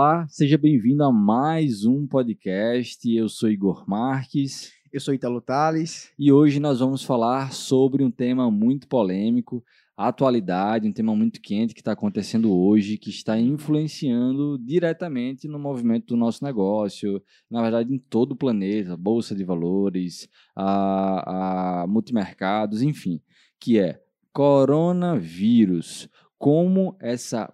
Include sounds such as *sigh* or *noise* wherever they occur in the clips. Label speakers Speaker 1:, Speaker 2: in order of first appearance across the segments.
Speaker 1: Olá, seja bem-vindo a mais um podcast. Eu sou Igor Marques.
Speaker 2: Eu sou Italo Tales.
Speaker 1: E hoje nós vamos falar sobre um tema muito polêmico, atualidade, um tema muito quente que está acontecendo hoje, que está influenciando diretamente no movimento do nosso negócio, na verdade em todo o planeta, bolsa de valores, a, a multimercados, enfim, que é coronavírus. Como essa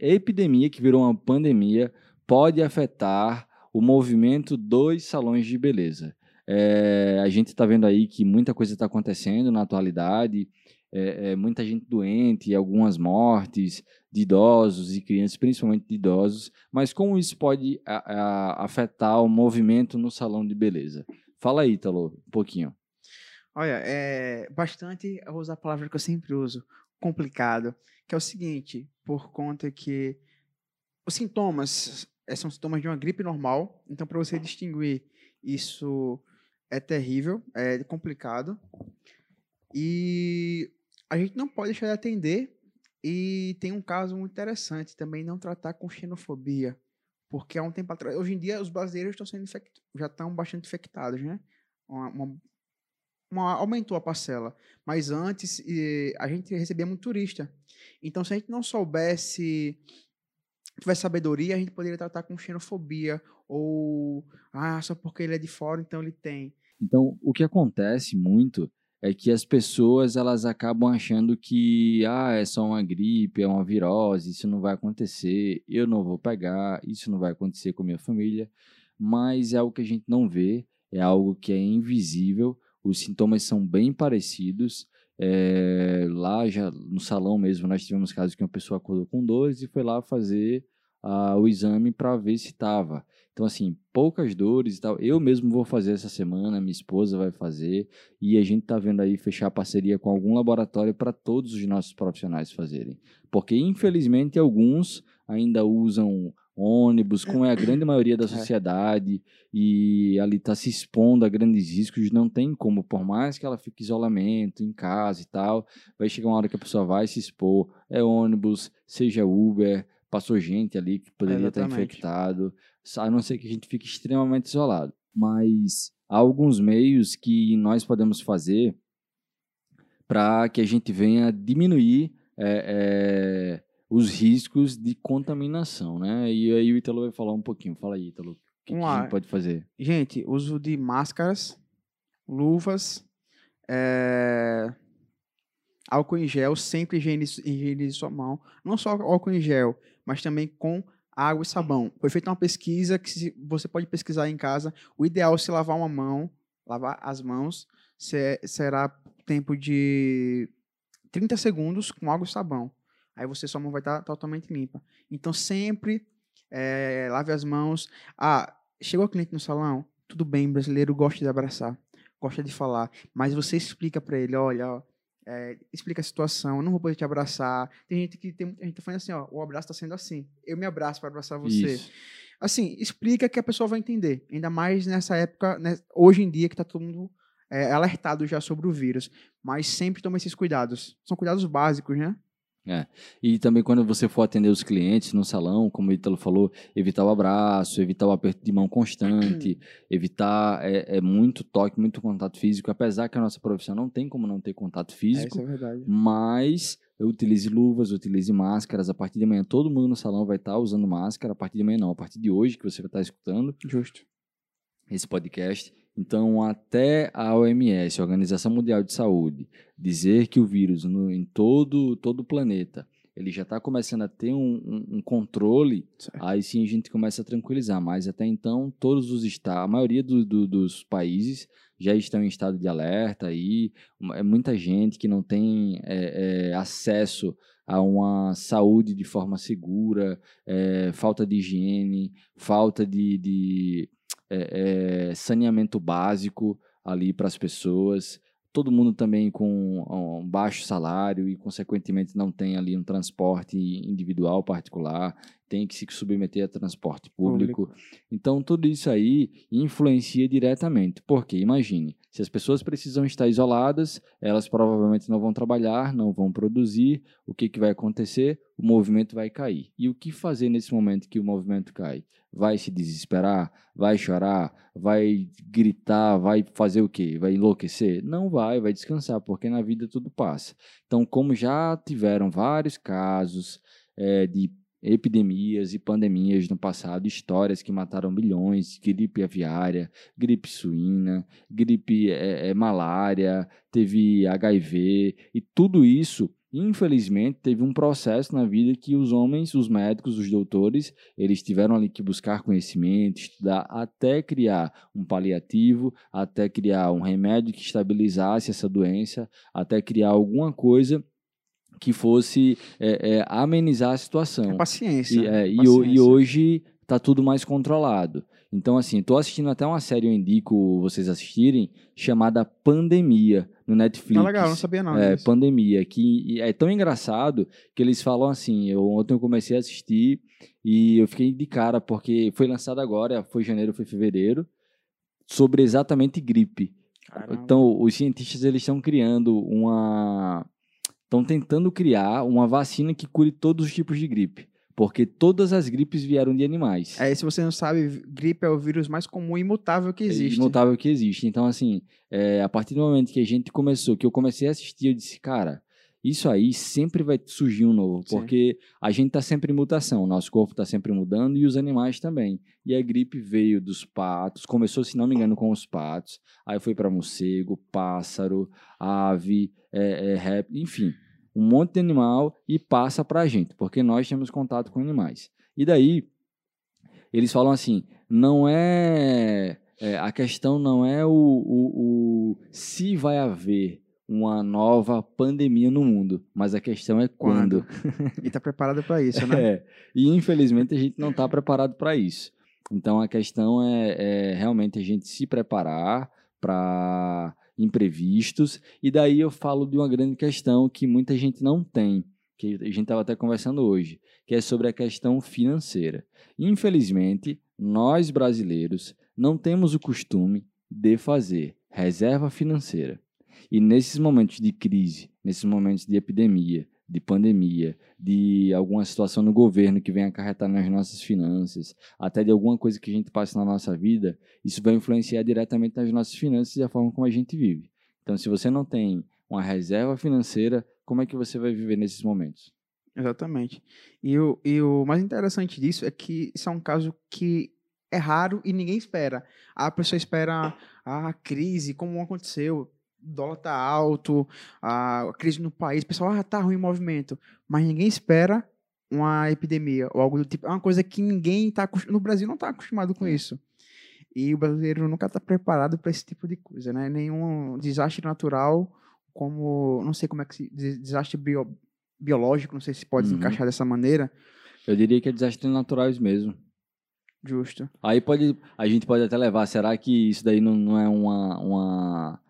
Speaker 1: epidemia, que virou uma pandemia, pode afetar o movimento dos salões de beleza. É, a gente está vendo aí que muita coisa está acontecendo na atualidade, é, é, muita gente doente, algumas mortes de idosos e crianças, principalmente de idosos, mas como isso pode a, a, afetar o movimento no salão de beleza? Fala aí, Talo, um pouquinho.
Speaker 2: Olha, é bastante, eu vou usar a palavra que eu sempre uso, complicado, que é o seguinte, por conta que os sintomas eh, são sintomas de uma gripe normal, então para você distinguir isso é terrível, é complicado. E a gente não pode deixar de atender e tem um caso muito interessante também não tratar com xenofobia, porque há um tempo atrás, hoje em dia os brasileiros estão sendo já estão bastante infectados, né? Uma, uma, uma, aumentou a parcela, mas antes e, a gente recebia muito turista. Então, se a gente não soubesse, tivesse sabedoria, a gente poderia tratar com xenofobia ou ah, só porque ele é de fora, então ele tem.
Speaker 1: Então, o que acontece muito é que as pessoas elas acabam achando que ah, é só uma gripe, é uma virose, isso não vai acontecer, eu não vou pegar, isso não vai acontecer com minha família, mas é algo que a gente não vê, é algo que é invisível, os sintomas são bem parecidos. É, lá já no salão mesmo nós tivemos casos que uma pessoa acordou com dores e foi lá fazer o exame para ver se estava. Então, assim, poucas dores e tal. Eu mesmo vou fazer essa semana, minha esposa vai fazer, e a gente está vendo aí fechar parceria com algum laboratório para todos os nossos profissionais fazerem. Porque, infelizmente, alguns ainda usam ônibus, como é a grande maioria da é. sociedade, e ali está se expondo a grandes riscos, não tem como, por mais que ela fique isolamento, em casa e tal, vai chegar uma hora que a pessoa vai se expor, é ônibus, seja Uber, passou gente ali que poderia estar infectado, a não ser que a gente fique extremamente isolado. Mas há alguns meios que nós podemos fazer para que a gente venha diminuir é, é, os riscos de contaminação, né? E aí o Ítalo vai falar um pouquinho. Fala aí, Ítalo. O que, que a gente pode fazer?
Speaker 2: Gente, uso de máscaras, luvas, é álcool em gel, sempre higienize, higienize sua mão. Não só álcool em gel, mas também com água e sabão. Foi feita uma pesquisa que você pode pesquisar em casa. O ideal é se lavar uma mão, lavar as mãos, será tempo de 30 segundos com água e sabão. Aí você sua mão vai estar totalmente limpa. Então sempre é, lave as mãos. Ah, chegou o cliente no salão, tudo bem, brasileiro gosta de abraçar, gosta de falar, mas você explica para ele, olha, ó, é, explica a situação, não vou poder te abraçar. Tem gente que tem, a gente tá falando assim, ó, o abraço está sendo assim. Eu me abraço para abraçar você. Isso. Assim, explica que a pessoa vai entender. Ainda mais nessa época, né, hoje em dia que está todo mundo é, alertado já sobre o vírus. Mas sempre toma esses cuidados. São cuidados básicos, né?
Speaker 1: É. E também quando você for atender os clientes no salão, como o Ítalo falou, evitar o abraço, evitar o aperto de mão constante, *clears throat* evitar é, é, muito toque, muito contato físico, apesar que a nossa profissão não tem como não ter contato físico.
Speaker 2: É, isso é verdade.
Speaker 1: Mas utilize luvas, utilize máscaras. A partir de amanhã todo mundo no salão vai estar usando máscara. A partir de amanhã não, a partir de hoje que você vai estar escutando.
Speaker 2: Justo.
Speaker 1: Esse podcast. Então, até a OMS, a Organização Mundial de Saúde, dizer que o vírus no, em todo, todo o planeta ele já está começando a ter um, um, um controle, certo. aí sim a gente começa a tranquilizar. Mas até então, todos os estados, a maioria do, do, dos países já estão em estado de alerta aí. É muita gente que não tem é, é, acesso a uma saúde de forma segura, é, falta de higiene, falta de, de é, é, saneamento básico ali para as pessoas. Todo mundo também com um baixo salário e, consequentemente, não tem ali um transporte individual particular. Tem que se submeter a transporte público. Então, tudo isso aí influencia diretamente. Porque, imagine, se as pessoas precisam estar isoladas, elas provavelmente não vão trabalhar, não vão produzir, o que, que vai acontecer? O movimento vai cair. E o que fazer nesse momento que o movimento cai? Vai se desesperar? Vai chorar? Vai gritar? Vai fazer o quê? Vai enlouquecer? Não vai, vai descansar, porque na vida tudo passa. Então, como já tiveram vários casos é, de epidemias e pandemias no passado, histórias que mataram milhões, gripe aviária, gripe suína, gripe é, é, malária, teve HIV, e tudo isso, infelizmente, teve um processo na vida que os homens, os médicos, os doutores, eles tiveram ali que buscar conhecimento, estudar, até criar um paliativo, até criar um remédio que estabilizasse essa doença, até criar alguma coisa que fosse é, é, amenizar a situação. É
Speaker 2: paciência.
Speaker 1: E,
Speaker 2: é,
Speaker 1: e,
Speaker 2: paciência.
Speaker 1: e, hoje está tudo mais controlado. Então, assim, estou assistindo até uma série, eu indico vocês assistirem, chamada Pandemia, no Netflix.
Speaker 2: Ah, legal, não sabia não.
Speaker 1: É, Pandemia, que é tão engraçado que eles falam assim, eu, ontem eu comecei a assistir e eu fiquei de cara, porque foi lançado agora, foi janeiro, foi fevereiro, sobre exatamente gripe. Caramba. Então, os cientistas, eles estão criando uma estão tentando criar uma vacina que cure todos os tipos de gripe. Porque todas as gripes vieram de animais.
Speaker 2: É, se você não sabe, gripe é o vírus mais comum e imutável que existe.
Speaker 1: É imutável que existe. Então, assim, é, a partir do momento que a gente começou, que eu comecei a assistir, eu disse, cara, isso aí sempre vai surgir um novo, porque Sim. a gente está sempre em mutação, nosso corpo está sempre mudando e os animais também. E a gripe veio dos patos, começou, se não me engano, com os patos, aí foi para morcego, pássaro, ave, é, é, rap, enfim, um monte de animal e passa para a gente, porque nós temos contato com animais. E daí, eles falam assim: não é. é a questão não é o, o, o, se vai haver uma nova pandemia no mundo, mas a questão é quando.
Speaker 2: quando? *laughs* e está preparado para isso, né? *laughs*
Speaker 1: É, e infelizmente a gente não está preparado para isso. Então a questão é, é realmente a gente se preparar para imprevistos. E daí eu falo de uma grande questão que muita gente não tem, que a gente estava até conversando hoje, que é sobre a questão financeira. Infelizmente, nós brasileiros não temos o costume de fazer reserva financeira. E nesses momentos de crise, nesses momentos de epidemia, de pandemia, de alguma situação no governo que vem acarretar nas nossas finanças, até de alguma coisa que a gente passa na nossa vida, isso vai influenciar diretamente nas nossas finanças e a forma como a gente vive. Então, se você não tem uma reserva financeira, como é que você vai viver nesses momentos?
Speaker 2: Exatamente. E o, e o mais interessante disso é que isso é um caso que é raro e ninguém espera. A pessoa espera a crise, como aconteceu, o dólar tá alto, a crise no país, o pessoal, ah, tá ruim o movimento. Mas ninguém espera uma epidemia ou algo do tipo. É uma coisa que ninguém tá no Brasil não está acostumado com é. isso. E o brasileiro nunca está preparado para esse tipo de coisa, né? Nenhum desastre natural, como não sei como é que se desastre bio, biológico, não sei se pode uhum. se encaixar dessa maneira.
Speaker 1: Eu diria que é desastres naturais mesmo.
Speaker 2: Justo.
Speaker 1: Aí pode, a gente pode até levar, será que isso daí não, não é uma, uma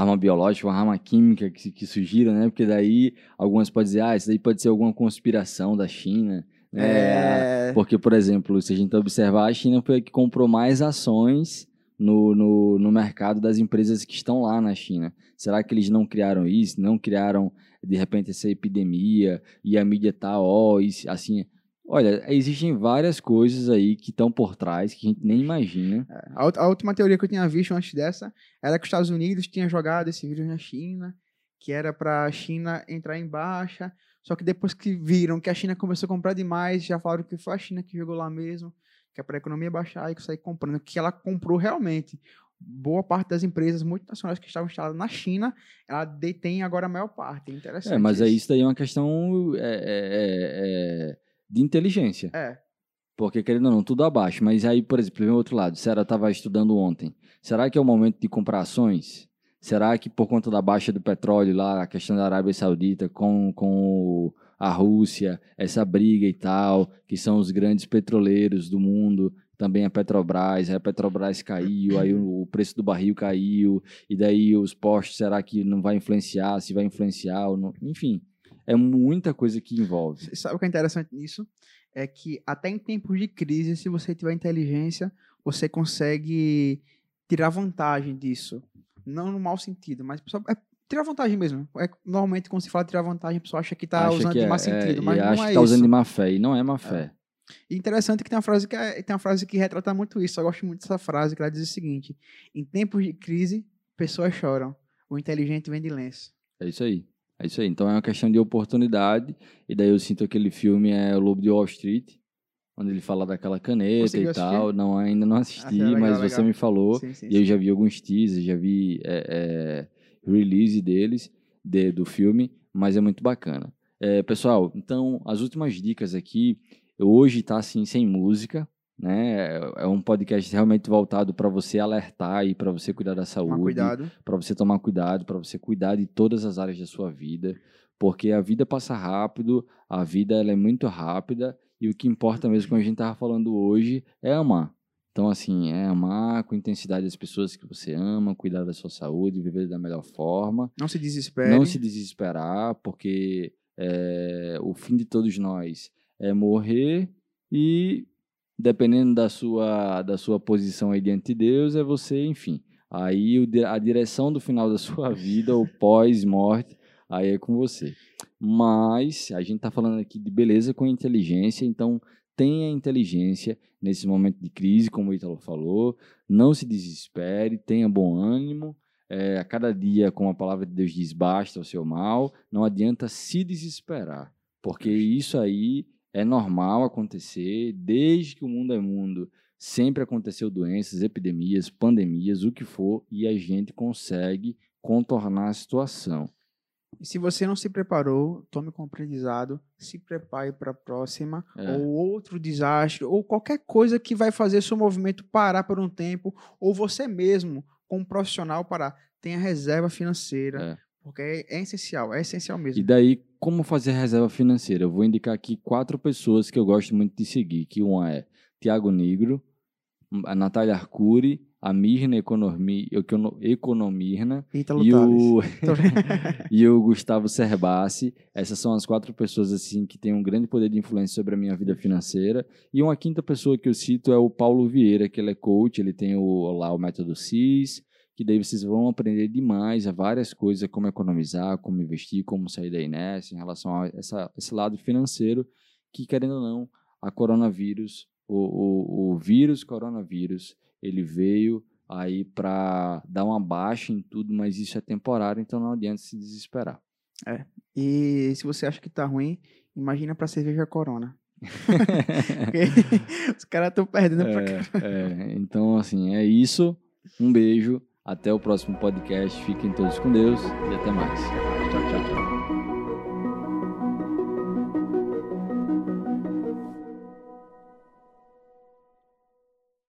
Speaker 1: arma biológica, uma arma química que, que surgiram, né? Porque daí algumas podem dizer, ah, isso daí pode ser alguma conspiração da China. Né? É... Porque, por exemplo, se a gente observar, a China foi a que comprou mais ações no, no, no mercado das empresas que estão lá na China. Será que eles não criaram isso? Não criaram, de repente, essa epidemia e a mídia tá, ó, oh, assim... Olha, existem várias coisas aí que estão por trás que a gente nem imagina.
Speaker 2: É, a, a, última teoria que eu tinha visto antes dessa era que os Estados Unidos tinham jogado esse vírus na China, que era para a China entrar em baixa. Só que depois que viram que a China começou a comprar demais, já falaram que foi a China que jogou lá mesmo, que é para a economia baixar e que sair comprando, que ela comprou realmente. Boa parte das empresas multinacionais que estavam instaladas na China, ela detém agora a maior parte. É interessante.
Speaker 1: É, mas isso. aí isso daí é uma questão. É, é, é de inteligência.
Speaker 2: É.
Speaker 1: Porque, querendo ou não, tudo abaixo. Mas aí, por exemplo, vem o outro lado. Será estava estudando ontem. Será que é o momento de comprar ações? Será que por conta da baixa do petróleo lá, a questão da Arábia Saudita com, com a Rússia, essa briga e tal, que são os grandes petroleiros do mundo, também a Petrobras, aí a Petrobras caiu, aí o, preço do barril caiu, e daí os postos, será que não vai influenciar, se vai influenciar, não, enfim é muita coisa que envolve.
Speaker 2: Sabe o que é interessante nisso? é que até em tempos de crise, se você tiver inteligência, você consegue tirar vantagem disso. Não no mau sentido, mas só, é tirar vantagem mesmo. É, normalmente, quando se fala tirar vantagem, a pessoa acha que está usando
Speaker 1: que
Speaker 2: de
Speaker 1: é,
Speaker 2: má
Speaker 1: é,
Speaker 2: sentido,
Speaker 1: e
Speaker 2: mas não
Speaker 1: acha
Speaker 2: é
Speaker 1: que tá
Speaker 2: isso.
Speaker 1: usando de má fé, e não é má fé.
Speaker 2: E interessante que tem uma frase que é, tem uma frase que retrata muito isso. Eu gosto muito dessa frase, que ela diz o seguinte: em tempos de crise, pessoas choram. O inteligente vem de lenço.
Speaker 1: É isso aí. É isso aí. Então é uma questão de oportunidade. E daí eu sinto aquele filme é O Lobo de Wall Street, onde ele fala daquela caneta
Speaker 2: Conseguiu
Speaker 1: e tal. Não, ainda não assisti,
Speaker 2: Ah, legal,
Speaker 1: mas você
Speaker 2: legal.
Speaker 1: me falou.
Speaker 2: Sim, sim,
Speaker 1: E eu já vi alguns teasers, já vi é, é, release deles, de- do filme, mas é muito bacana. É, pessoal, então, as últimas dicas aqui, hoje tá assim, sem música, né? É- É um podcast realmente voltado para você alertar e para você cuidar da saúde para você tomar cuidado, para você cuidar de todas as áreas da sua vida, porque a vida passa rápido, a vida ela é muito rápida e o que importa mesmo, como a gente estava falando hoje, é amar. Então, assim, é amar com intensidade as pessoas que você ama, cuidar da sua saúde, viver da melhor forma,
Speaker 2: Não se desespere.
Speaker 1: não se desesperar, porque é, o fim de todos nós é morrer e, dependendo da sua, da sua posição aí diante de Deus, é você, enfim. Aí o a direção do final da *laughs* sua vida, o pós-morte, aí é com você. Mas a gente está falando aqui de beleza com inteligência, então tenha inteligência nesse momento de crise, como o Ítalo falou. Não se desespere, tenha bom ânimo. É, a cada dia, como a palavra de Deus diz, basta o seu mal. Não adianta se desesperar, porque isso aí é normal acontecer desde que o mundo é mundo. Sempre aconteceu doenças, epidemias, pandemias, o que for, e a gente consegue contornar a situação.
Speaker 2: E se você não se preparou, tome como aprendizado, se prepare para a próxima,
Speaker 1: É.
Speaker 2: ou outro desastre, ou qualquer coisa que vai fazer seu movimento parar por um tempo, ou você mesmo, como profissional, parar. Tenha reserva financeira,
Speaker 1: É.
Speaker 2: porque é, é essencial, é essencial mesmo.
Speaker 1: E daí, como fazer reserva financeira? Eu vou indicar aqui quatro pessoas que eu gosto muito de seguir, que uma é Tiago Negro, a Natália Arcuri, a Mirna Economi, Econo- Economirna e o, *laughs* e o Gustavo Serbassi. Essas são as quatro pessoas assim que têm um grande poder de influência sobre a minha vida financeira. E uma quinta pessoa que eu cito é o Paulo Vieira, que ele é coach, ele tem o, lá o método CIS, que daí vocês vão aprender demais a várias coisas, como economizar, como investir, como sair da inércia em relação a essa, esse lado financeiro, que querendo ou não, a coronavírus, o, o, o vírus coronavírus, ele veio aí para dar uma baixa em tudo, mas isso é temporário, então não adianta se desesperar.
Speaker 2: E se você acha que tá ruim, imagina pra cerveja Corona. *laughs* Os caras estão perdendo pra
Speaker 1: É, é, então, assim, é isso. Um beijo. Até o próximo podcast. Fiquem todos com Deus e até mais. Tchau, tchau, tchau.